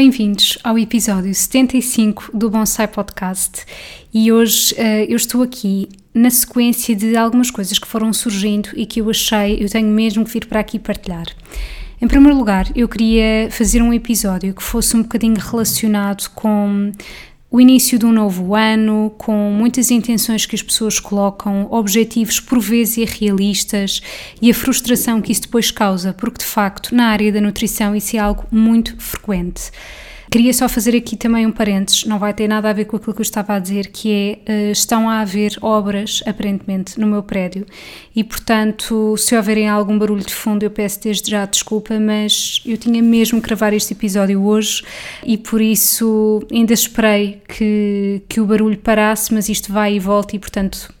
Bem-vindos ao episódio 75 do Bonsai Podcast e hoje uh, eu estou aqui na sequência de algumas coisas que foram surgindo e que eu achei, eu tenho mesmo que vir para aqui partilhar. Em primeiro lugar, eu queria fazer um episódio que fosse um bocadinho relacionado com o início de um novo ano, com muitas intenções que as pessoas colocam, objetivos por vezes irrealistas e a frustração que isso depois causa, porque de facto na área da nutrição isso é algo muito frequente. Queria só fazer aqui também um parênteses, não vai ter nada a ver com aquilo que eu estava a dizer, que é, uh, estão a haver obras, aparentemente, no meu prédio e, portanto, se houverem algum barulho de fundo, eu peço desde já desculpa, mas eu tinha mesmo que gravar este episódio hoje e por isso ainda esperei que, que o barulho parasse, mas isto vai e volta e, portanto,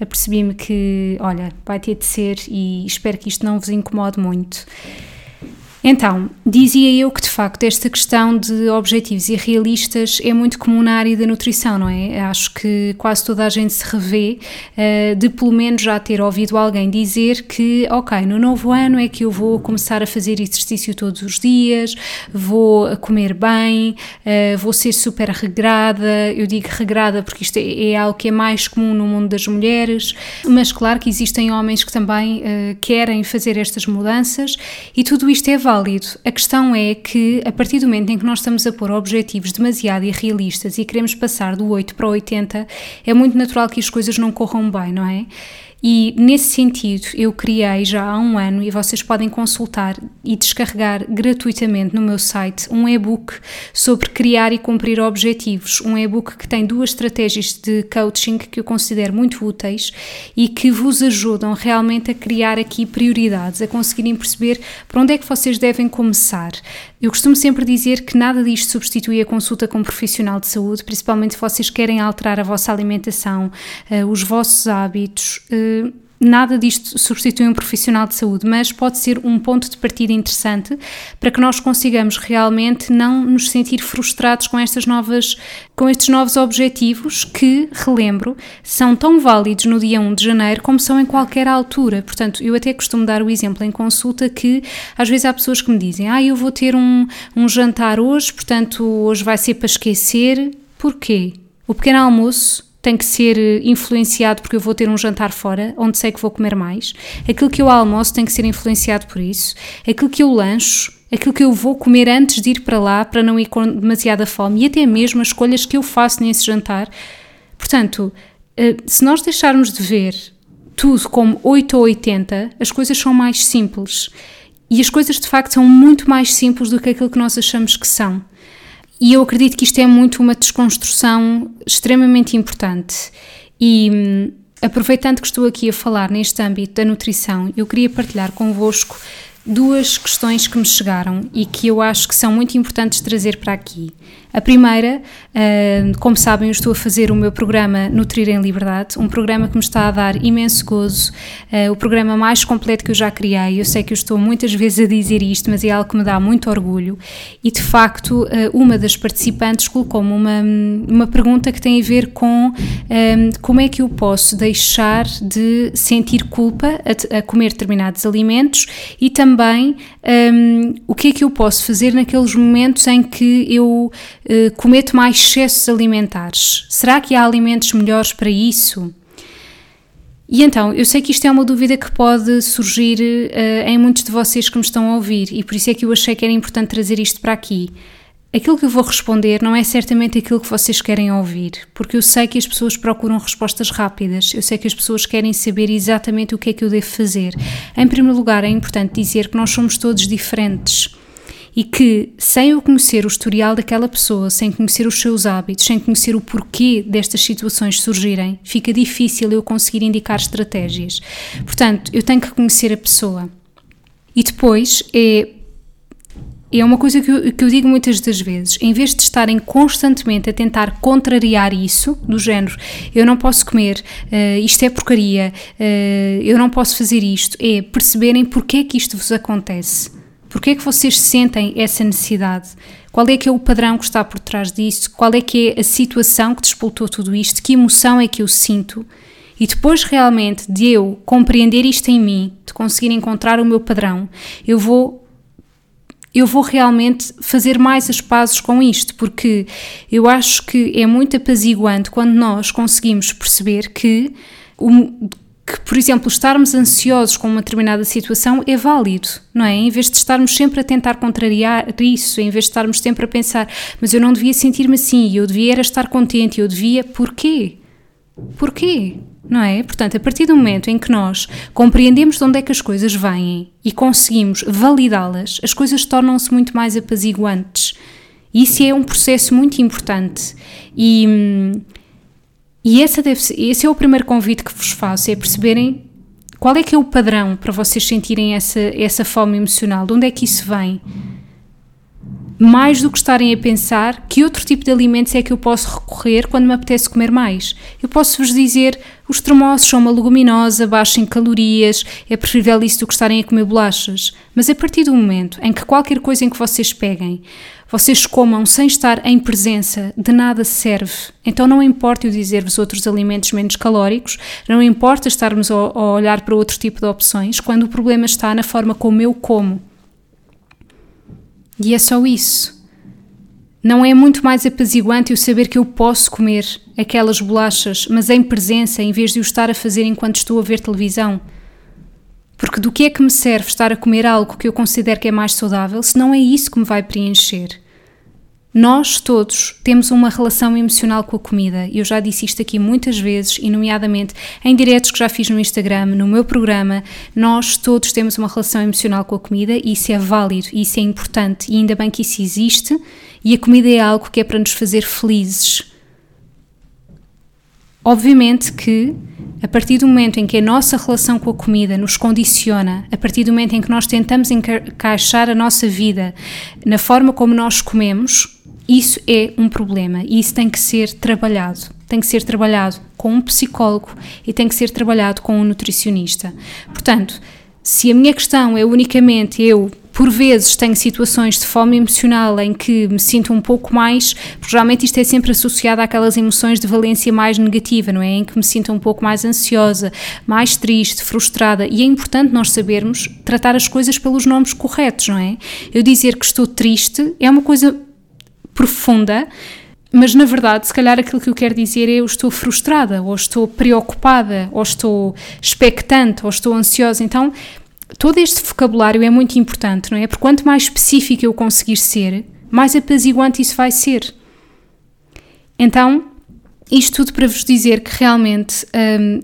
apercebi-me que, olha, vai ter de ser e espero que isto não vos incomode muito. Então, dizia eu que de facto esta questão de objetivos irrealistas é muito comum na área da nutrição, não é? Acho que quase toda a gente se revê uh, de pelo menos já ter ouvido alguém dizer que, ok, no novo ano é que eu vou começar a fazer exercício todos os dias, vou comer bem, uh, vou ser super regrada. Eu digo regrada porque isto é, é, algo que é mais comum no mundo das mulheres, mas claro que existem homens que também uh, querem fazer estas mudanças e tudo isto é válido válido. A questão é que, a partir do momento em que nós estamos a pôr objetivos demasiado irrealistas e queremos passar do 8 para 80, é muito natural que as coisas não corram bem, não é? E nesse sentido, eu criei já há um ano e vocês podem consultar e descarregar gratuitamente no meu site um e-book sobre criar e cumprir objetivos. Um e-book que tem duas estratégias de coaching que eu considero muito úteis e que vos ajudam realmente a criar aqui prioridades, a conseguirem perceber para onde é que vocês devem começar. Eu costumo sempre dizer que nada disto substitui a consulta com um profissional de saúde, principalmente se vocês querem alterar a vossa alimentação, uh, os vossos hábitos. Nada disto substitui um profissional de saúde, mas pode ser um ponto de partida interessante para que nós consigamos realmente não nos sentir frustrados com estas novas com estes novos objetivos que, relembro, são tão válidos no dia 1 de janeiro como são em qualquer altura. Portanto, eu até costumo dar o exemplo em consulta que às vezes há pessoas que me dizem: "Ah, eu vou ter um um jantar hoje, portanto, hoje vai ser para esquecer". Porquê? O pequeno almoço tem que ser eh, influenciado porque eu vou ter um jantar fora, onde sei que vou comer mais. Aquilo que eu almoço tem que ser influenciado por isso. Aquilo que eu lancho, aquilo que eu vou comer antes de ir para lá, para não ir com demasiada fome, e até mesmo as escolhas que eu faço nesse jantar. Portanto, eh, se nós deixarmos de ver tudo como 8 ou 80, as coisas são mais simples. E as coisas de facto são muito mais simples do que aquilo que nós achamos que são. E eu acredito que isto é muito uma desconstrução extremamente importante. E hum, aproveitando que estou aqui a falar neste âmbito da nutrição, eu queria partilhar convosco duas questões que me chegaram e que eu acho que são muito importantes trazer para aqui. A primeira, como sabem, eu estou a fazer o meu programa Nutrir em Liberdade, um programa que me está a dar imenso gozo, uh, o programa mais completo que eu já criei. Eu sei que eu estou muitas vezes a dizer isto, mas é algo que me dá muito orgulho. E de facto, uh, uma das participantes colocou-me uma, uma pergunta que tem a ver com como é que eu posso deixar de sentir culpa a, a comer determinados alimentos e também o que é que eu posso fazer naqueles momentos em que eu uh, cometo mais excessos alimentares? Será que há alimentos melhores para isso? E então, eu sei que isto é uma dúvida que pode surgir uh, em muitos de vocês que me estão a ouvir e por isso é que eu achei que era importante trazer isto para aqui. Aquilo que eu vou responder não é certamente aquilo que vocês querem ouvir, porque eu sei que as pessoas procuram respostas rápidas, eu sei que as pessoas querem saber exatamente o que é que eu devo fazer. Em primeiro lugar, é importante dizer que nós somos todos diferentes e que, sem eu conhecer o historial daquela pessoa, sem conhecer os seus hábitos, sem conhecer o porquê destas situações surgirem, fica difícil eu conseguir indicar estratégias. Portanto, eu tenho que conhecer a pessoa. E depois é é uma coisa que eu, que eu, digo muitas das vezes, em vez de estarem constantemente a tentar contrariar isso, do género, eu não posso comer, uh, isto é porcaria, uh, eu não posso fazer isto, é perceberem porque é que isto vos acontece. Porque é que vocês sentem essa necessidade? Qual é que é o padrão que está por trás disso? Qual é que é a situação que despoltou tudo isto? Que emoção é que eu sinto? E depois realmente de eu compreender isto em mim, de conseguir encontrar o meu padrão, eu vou eu vou realmente fazer mais as pazes com isto, porque eu acho que é muito apaziguante quando nós conseguimos perceber que, que, por exemplo, estarmos ansiosos com uma determinada situação é válido, não é? Em vez de estarmos sempre a tentar contrariar isso, em vez de estarmos sempre a pensar, mas eu não devia sentir-me assim, eu devia era estar contente, eu devia. Porquê? Porquê? não é? Portanto, a partir do momento em que nós compreendemos de onde é que as coisas vêm e conseguimos validá-las, as coisas tornam-se muito mais apaziguantes. Isso é um processo muito importante. E, e esse, deve ser, esse é o primeiro convite que vos faço, é perceberem qual é que é o padrão para vocês sentirem essa, essa fome emocional, de onde é que isso vem mais do que estarem a pensar que outro tipo de alimentos é que eu posso recorrer quando me apetece comer mais. Eu posso vos dizer, os tremoços são uma leguminosa, baixa em calorias, é preferível isso do que estarem a comer bolachas. Mas a partir do momento em que qualquer coisa em que vocês peguem, vocês comam sem estar em presença, de nada serve. Então não importa eu dizer-vos outros alimentos menos calóricos, não importa estarmos a, olhar para outro tipo de opções, quando o problema está na forma como eu como. E é só isso. Não é muito mais apaziguante eu saber que eu posso comer aquelas bolachas, mas em presença, em vez de o estar a fazer enquanto estou a ver televisão? Porque do que é que me serve estar a comer algo que eu considero que é mais saudável se não é isso que me vai preencher? Nós todos temos uma relação emocional com a comida. Eu já disse isto aqui muitas vezes, e nomeadamente em diretos que já fiz no Instagram, no meu programa. Nós todos temos uma relação emocional com a comida e isso é válido, isso é importante, e ainda bem que isso existe. E a comida é algo que é para nos fazer felizes. Obviamente que a partir do momento em que a nossa relação com a comida nos condiciona, a partir do momento em que nós tentamos encaixar a nossa vida na forma como nós comemos, isso é um problema e isso tem que ser trabalhado. Tem que ser trabalhado com um psicólogo e tem que ser trabalhado com um nutricionista. Portanto, se a minha questão é unicamente eu, por vezes, tenho situações de fome emocional em que me sinto um pouco mais, porque geralmente isto é sempre associado àquelas emoções de valência mais negativa, não é? Em que me sinto um pouco mais ansiosa, mais triste, frustrada. E é importante nós sabermos tratar as coisas pelos nomes corretos, não é? Eu dizer que estou triste é uma coisa profunda, mas na verdade, se calhar aquilo que eu quero dizer é eu estou frustrada, ou estou preocupada, ou estou expectante, ou estou ansiosa. Então, todo este vocabulário é muito importante, não é? Porque quanto mais específico eu conseguir ser, mais apaziguante isso vai ser. Então, isto tudo para vos dizer que realmente hum,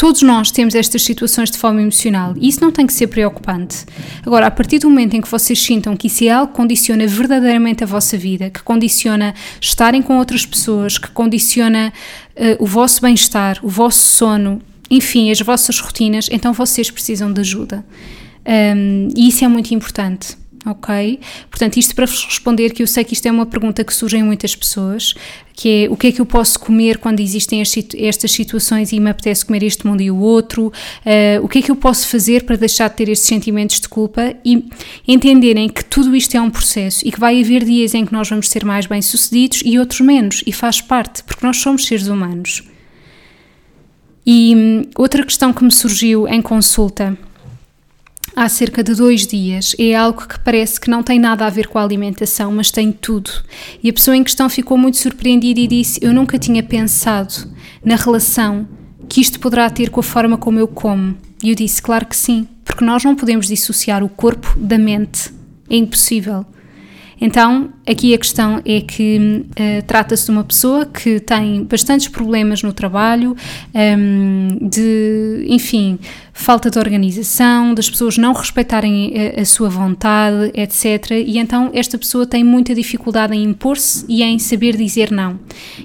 Todos nós temos estas situações de fome emocional e isso não tem que ser preocupante. Agora, a partir do momento em que vocês sintam que isso é algo que condiciona verdadeiramente a vossa vida, que condiciona estarem com outras pessoas, que condiciona uh, o vosso bem-estar, o vosso sono, enfim, as vossas rotinas, então vocês precisam de ajuda. Um, e isso é muito importante ok? Portanto, isto para vos responder que eu sei que isto é uma pergunta que surge em muitas pessoas, que é o que é que eu posso comer quando existem estas situações e me apetece comer este mundo e o outro, uh, o que é que eu posso fazer para deixar de ter estes sentimentos de culpa e entenderem que tudo isto é um processo e que vai haver dias em que nós vamos ser mais bem-sucedidos e outros menos, e faz parte, porque nós somos seres humanos. E hum, outra questão que me surgiu em consulta há cerca de dois dias é algo que parece que não tem nada a ver com a alimentação, mas tem tudo. E a pessoa em questão ficou muito surpreendida e disse: Eu nunca tinha pensado na relação que isto poderá ter com a forma como eu como. E eu disse: Claro que sim, porque nós não podemos dissociar o corpo da mente. É impossível. Então, aqui a questão é que uh, trata-se de uma pessoa que tem bastantes problemas no trabalho, um, de, enfim, falta de organização, das pessoas não respeitarem a, a, sua vontade, etc. E então esta pessoa tem muita dificuldade em impor-se e em saber dizer não.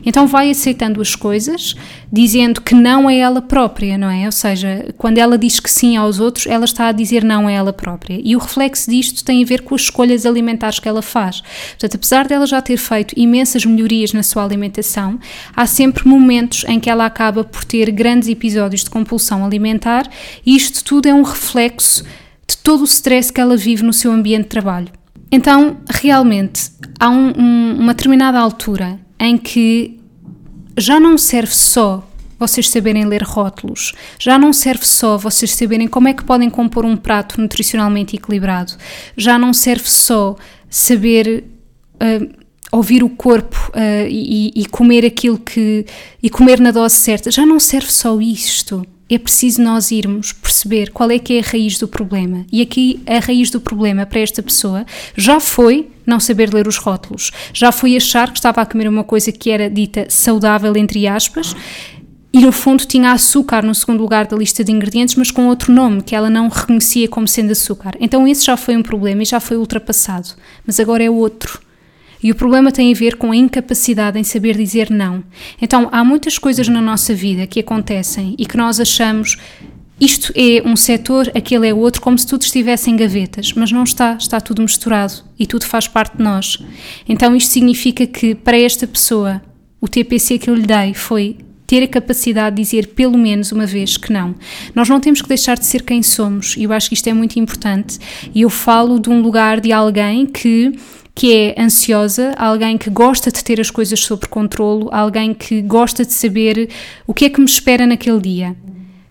Então vai aceitando as coisas, dizendo que não é ela própria, não é? Ou seja, quando ela diz que sim aos outros, ela está a dizer não a ela própria. E o reflexo disto tem a ver com as escolhas alimentares que ela faz. Portanto, apesar dela já ter feito imensas melhorias na sua alimentação, há sempre momentos em que ela acaba por ter grandes episódios de compulsão alimentar e isto tudo é um reflexo de todo o stress que ela vive no seu ambiente de trabalho. Então, realmente, há um, um, uma determinada altura em que já não serve só vocês saberem ler rótulos, já não serve só vocês saberem como é que podem compor um prato nutricionalmente equilibrado, já não serve só saber uh, ouvir o corpo uh, e, e comer aquilo que. e comer na dose certa, já não serve só isto é preciso nós irmos perceber qual é que é a raiz do problema. E aqui a raiz do problema para esta pessoa já foi não saber ler os rótulos, já foi achar que estava a comer uma coisa que era dita saudável, entre aspas, e no fundo tinha açúcar no segundo lugar da lista de ingredientes, mas com outro nome que ela não reconhecia como sendo açúcar. Então esse já foi um problema e já foi ultrapassado, mas agora é outro. E o problema tem a ver com a incapacidade em saber dizer não. Então, há muitas coisas na nossa vida que acontecem e que nós achamos isto é um setor, aquele é outro, como se tudo estivesse em gavetas, mas não está, está tudo misturado e tudo faz parte de nós. Então, isto significa que para esta pessoa, o TPC que eu lhe dei foi ter a capacidade de dizer pelo menos uma vez que não. Nós não temos que deixar de ser quem somos, e eu acho que isto é muito importante. E eu falo de um lugar de alguém que que é ansiosa, alguém que gosta de ter as coisas sob controlo, alguém que gosta de saber o que é que me espera naquele dia.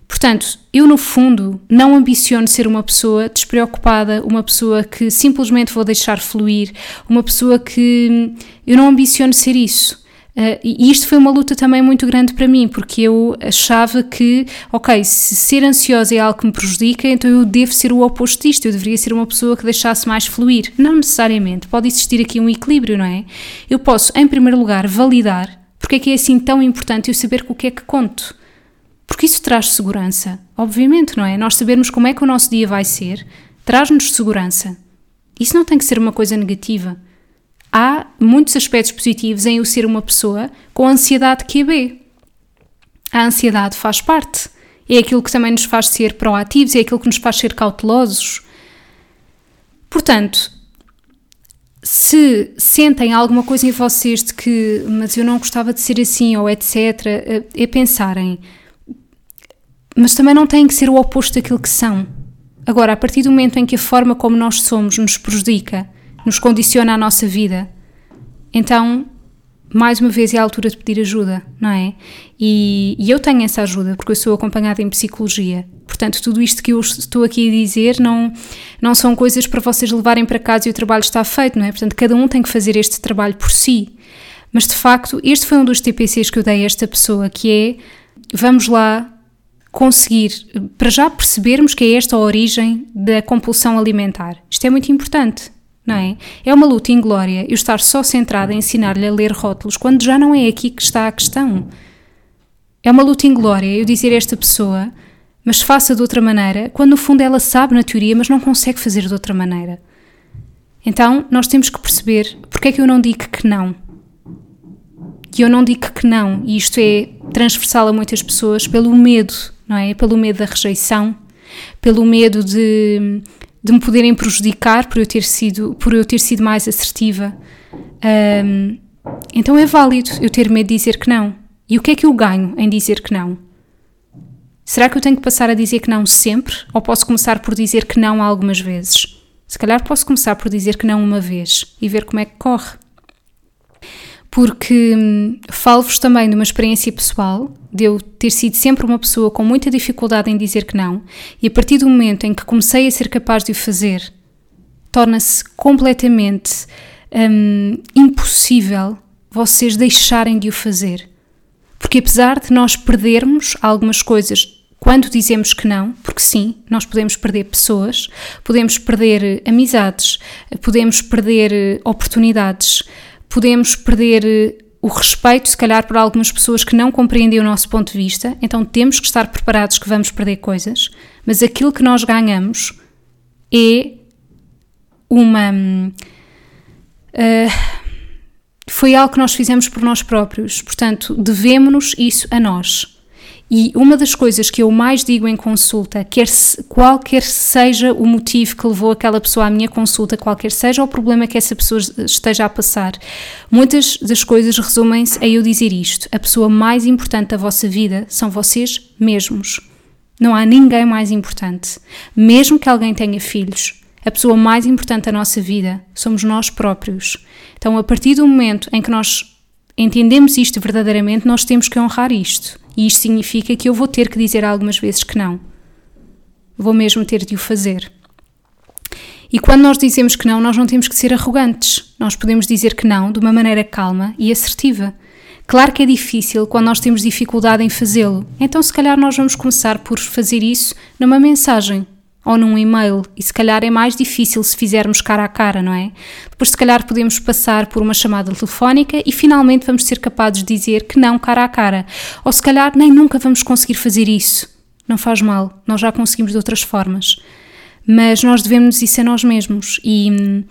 Portanto, eu no fundo não ambiciono ser uma pessoa despreocupada, uma pessoa que simplesmente vou deixar fluir, uma pessoa que eu não ambiciono ser isso. Uh, e isto foi uma luta também muito grande para mim, porque eu achava que, ok, se ser ansiosa é algo que me prejudica, então eu devo ser o oposto disto, eu deveria ser uma pessoa que deixasse mais fluir. Não necessariamente, pode existir aqui um equilíbrio, não é? Eu posso, em primeiro lugar, validar porque é que é assim tão importante eu saber com o que é que conto. Porque isso traz segurança, obviamente, não é? Nós sabermos como é que o nosso dia vai ser, traz-nos segurança. Isso não tem que ser uma coisa negativa há muitos aspectos positivos em eu ser uma pessoa com ansiedade QB. A ansiedade faz parte. É aquilo que também nos faz ser proativos, é aquilo que nos faz ser cautelosos. Portanto, se sentem alguma coisa em vocês de que, mas eu não gostava de ser assim ou etc., é, é pensarem, mas também não têm que ser o oposto daquilo que são. Agora, a partir do momento em que a forma como nós somos nos prejudica, nos condiciona a nossa vida. Então, mais uma vez, é a altura de pedir ajuda, não é? E, e, eu tenho essa ajuda porque eu sou acompanhada em psicologia. Portanto, tudo isto que eu estou aqui a dizer não, não são coisas para vocês levarem para casa e o trabalho está feito, não é? Portanto, cada um tem que fazer este trabalho por si. Mas de facto, este foi um dos TPCs que eu dei a esta pessoa, que é vamos lá conseguir, para já percebermos que é esta a origem da compulsão alimentar. Isto é muito importante não é? É uma luta inglória eu estar só centrada em ensinar-lhe a ler rótulos quando já não é aqui que está a questão. É uma luta inglória eu dizer a esta pessoa, mas faça de outra maneira, quando no fundo ela sabe na teoria, mas não consegue fazer de outra maneira. Então nós temos que perceber porque é que eu não digo que não. E eu não digo que não, e isto é transversal a muitas pessoas, pelo medo, não é? Pelo medo da rejeição, pelo medo de de me poderem prejudicar por eu ter sido, por eu ter sido mais assertiva. Um, então é válido eu ter medo de dizer que não. E o que é que eu ganho em dizer que não? Será que eu tenho que passar a dizer que não sempre? Ou posso começar por dizer que não algumas vezes? Se calhar posso começar por dizer que não uma vez e ver como é que corre porque hum, falo-vos também de uma experiência pessoal, de eu ter sido sempre uma pessoa com muita dificuldade em dizer que não, e a partir do momento em que comecei a ser capaz de o fazer, torna-se completamente hum, impossível vocês deixarem de o fazer. Porque apesar de nós perdermos algumas coisas quando dizemos que não, porque sim, nós podemos perder pessoas, podemos perder amizades, podemos perder oportunidades, podemos perder o respeito, se calhar, por algumas pessoas que não compreendem o nosso ponto de vista, então temos que estar preparados que vamos perder coisas, mas aquilo que nós ganhamos é uma. Uh, foi algo que nós fizemos por nós próprios, portanto, devemos-nos isso a nós. E uma das coisas que eu mais digo em consulta, quer se, qualquer seja o motivo que levou aquela pessoa à minha consulta, qualquer seja o problema que essa pessoa esteja a passar, muitas das coisas resumem-se a eu dizer isto: a pessoa mais importante da vossa vida são vocês mesmos. Não há ninguém mais importante. Mesmo que alguém tenha filhos, a pessoa mais importante da nossa vida somos nós próprios. Então, a partir do momento em que nós entendemos isto verdadeiramente, nós temos que honrar isto. E isto significa que eu vou ter que dizer algumas vezes que não. Vou mesmo ter de o fazer. E quando nós dizemos que não, nós não temos que ser arrogantes. Nós podemos dizer que não de uma maneira calma e assertiva. Claro que é difícil quando nós temos dificuldade em fazê-lo, então se calhar nós vamos começar por fazer isso numa mensagem ou num e-mail, e se calhar é mais difícil se fizermos cara a cara, não é? Depois, se calhar, podemos passar por uma chamada telefónica e finalmente vamos ser capazes de dizer que não cara a cara. Ou se calhar nem nunca vamos conseguir fazer isso. Não faz mal, nós já conseguimos de outras formas. Mas nós devemos isso a nós mesmos e. Hum,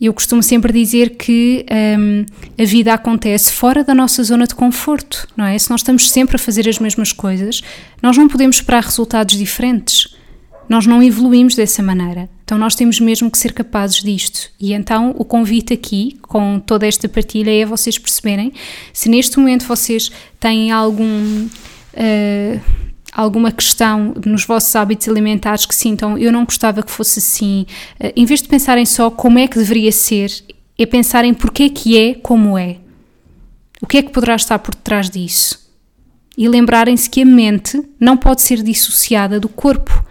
eu costumo sempre dizer que hum, a vida acontece fora da nossa zona de conforto, não é? Se nós estamos sempre a fazer as mesmas coisas, nós não podemos esperar resultados diferentes. Nós não evoluímos dessa maneira. Então nós temos mesmo que ser capazes disto. E então o convite aqui, com toda esta partilha, é vocês perceberem se neste momento vocês têm algum. Uh, alguma questão nos vossos hábitos alimentares que sintam, eu não gostava que fosse assim, uh, em vez de pensarem só como é que deveria ser, é pensarem porque é que é como é. O que é que poderá estar por detrás disso? E lembrarem-se que a mente não pode ser dissociada do corpo.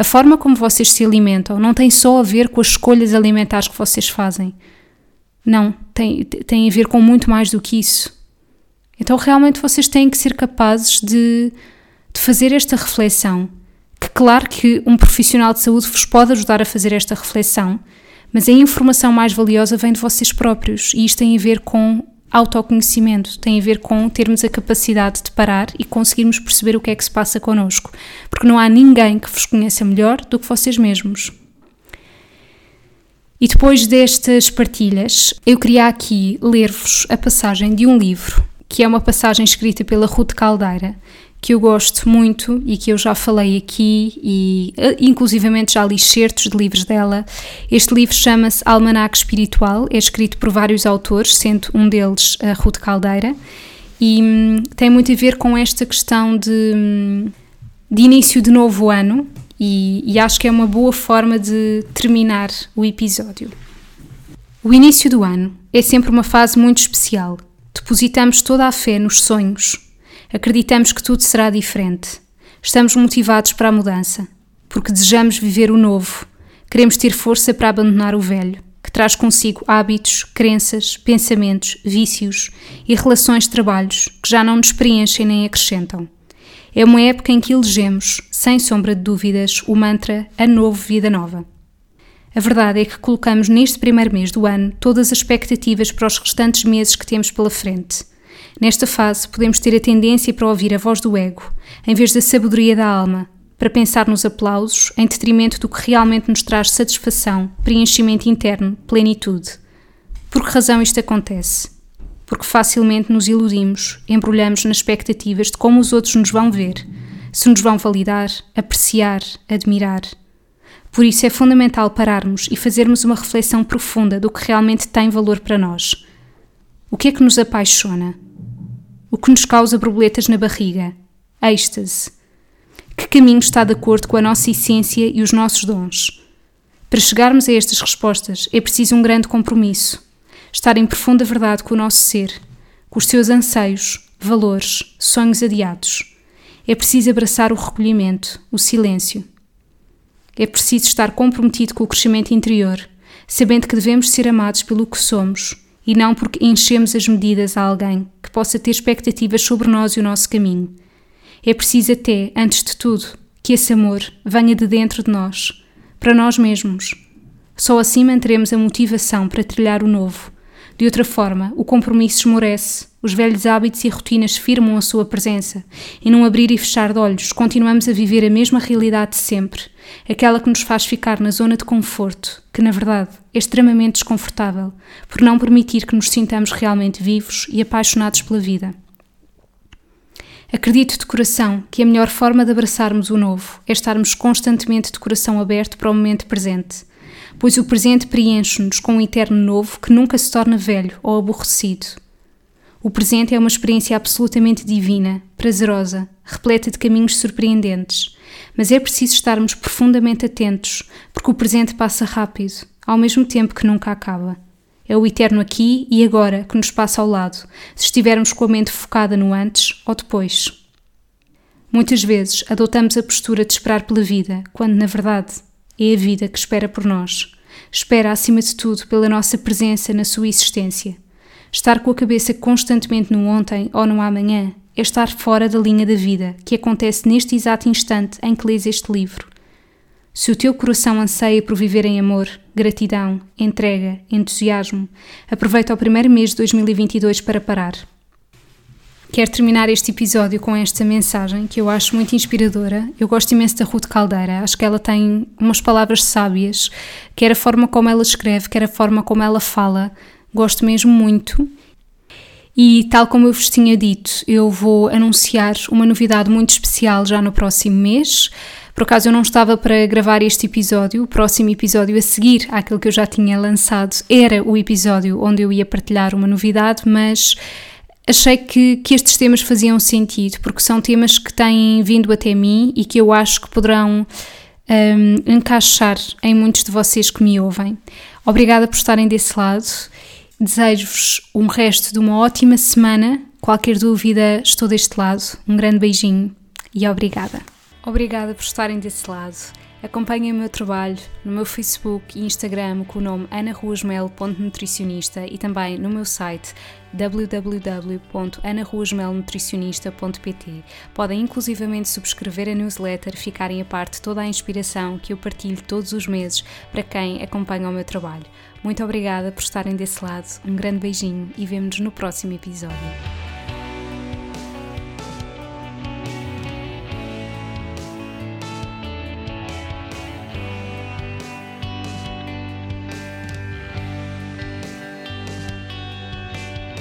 A forma como vocês se alimentam não tem só a ver com as escolhas alimentares que vocês fazem. Não, tem, tem a ver com muito mais do que isso. Então, realmente, vocês têm que ser capazes de, de fazer esta reflexão. Que, claro, que um profissional de saúde vos pode ajudar a fazer esta reflexão, mas a informação mais valiosa vem de vocês próprios e isto tem a ver com autoconhecimento, tem a ver com termos a capacidade de parar e conseguirmos perceber o que é que se passa connosco, porque não há ninguém que vos conheça melhor do que vocês mesmos. E depois destas partilhas, eu queria aqui ler-vos a passagem de um livro, que é uma passagem escrita pela Ruth Caldeira, que eu gosto muito e que eu já falei aqui e eh, inclusivamente já li certos de livros dela. Este livro chama-se Almanac Espiritual, é escrito por vários autores, sendo um deles a Ruth Caldeira, e hum, tem muito a ver com esta questão de, hum, de início de novo ano e, e acho que é uma boa forma de terminar o episódio. O início do ano é sempre uma fase muito especial. Depositamos toda a fé nos sonhos, Acreditamos que tudo será diferente. Estamos motivados para a mudança, porque desejamos viver o novo. Queremos ter força para abandonar o velho, que traz consigo hábitos, crenças, pensamentos, vícios e relações de trabalhos que já não nos preenchem nem acrescentam. É uma época em que elegemos, sem sombra de dúvidas, o mantra A Novo Vida Nova. A verdade é que colocamos neste primeiro mês do ano todas as expectativas para os restantes meses que temos pela frente Nesta fase, podemos ter a tendência para ouvir a voz do ego, em vez da sabedoria da alma, para pensar nos aplausos em detrimento do que realmente nos traz satisfação, preenchimento interno, plenitude. Por que razão isto acontece? Porque facilmente nos iludimos, embrulhamos nas expectativas de como os outros nos vão ver, se nos vão validar, apreciar, admirar. Por isso é fundamental pararmos e fazermos uma reflexão profunda do que realmente tem valor para nós. O que é que nos apaixona? Que nos causa borboletas na barriga? Êxtase. Que caminho está de acordo com a nossa essência e os nossos dons? Para chegarmos a estas respostas é preciso um grande compromisso. Estar em profunda verdade com o nosso ser, com os seus anseios, valores, sonhos adiados. É preciso abraçar o recolhimento, o silêncio. É preciso estar comprometido com o crescimento interior, sabendo que devemos ser amados pelo que somos e não porque enchemos as medidas a alguém que possa ter expectativas sobre nós e o nosso caminho. É preciso até, antes de tudo, que esse amor venha de dentro de nós, para nós mesmos. Só assim manteremos a motivação para trilhar o novo. De outra forma, o compromisso esmorece, os velhos hábitos e rotinas firmam a sua presença, e num abrir e fechar de olhos continuamos a viver a mesma realidade de sempre, aquela que nos faz ficar na zona de conforto, que na verdade é extremamente desconfortável, por não permitir que nos sintamos realmente vivos e apaixonados pela vida. Acredito de coração que a melhor forma de abraçarmos o novo é estarmos constantemente de coração aberto para o momento presente, pois o presente preenche-nos com um eterno novo que nunca se torna velho ou aborrecido. O presente é uma experiência absolutamente divina, prazerosa, repleta de caminhos surpreendentes, mas é preciso estarmos profundamente atentos, porque o presente passa rápido, ao mesmo tempo que nunca acaba. É o eterno aqui e agora que nos passa ao lado, se estivermos com a mente focada no antes ou depois. Muitas vezes adotamos a postura de esperar pela vida, quando na verdade é a vida que espera por nós. Espera acima de tudo pela nossa presença na sua existência. Estar com a cabeça constantemente no ontem ou no amanhã é estar fora da linha da vida que acontece neste exato instante em que lês este livro. Se o teu coração anseia por viver em amor, gratidão, entrega, entusiasmo, aproveita o primeiro mês de 2022 para parar. Quero terminar este episódio com esta mensagem que eu acho muito inspiradora. Eu gosto imenso da Ruth Caldeira, acho que ela tem umas palavras sábias, quer a forma como ela escreve, quer a forma como ela fala, gosto mesmo muito. E tal como eu vos tinha dito, eu vou anunciar uma novidade muito especial já no próximo mês. Por acaso eu não estava para gravar este episódio, o próximo episódio a seguir àquele que eu já tinha lançado era o episódio onde eu ia partilhar uma novidade, mas achei que, que estes temas faziam sentido, porque são temas que têm vindo até mim e que eu acho que poderão um, encaixar em muitos de vocês que me ouvem. Obrigada por estarem desse lado. Desejo-vos um resto de uma ótima semana. Qualquer dúvida, estou deste lado. Um grande beijinho e obrigada. Obrigada por estarem desse lado. Acompanhem o meu trabalho no meu Facebook e Instagram com o nome anaruasmel.nutricionista e também no meu site www.anaruasmelnutricionista.pt. Podem inclusivamente subscrever a newsletter e ficarem a parte toda a inspiração que eu partilho todos os meses para quem acompanha o meu trabalho. Muito obrigada por estarem desse lado, um grande beijinho e vemo-nos no próximo episódio.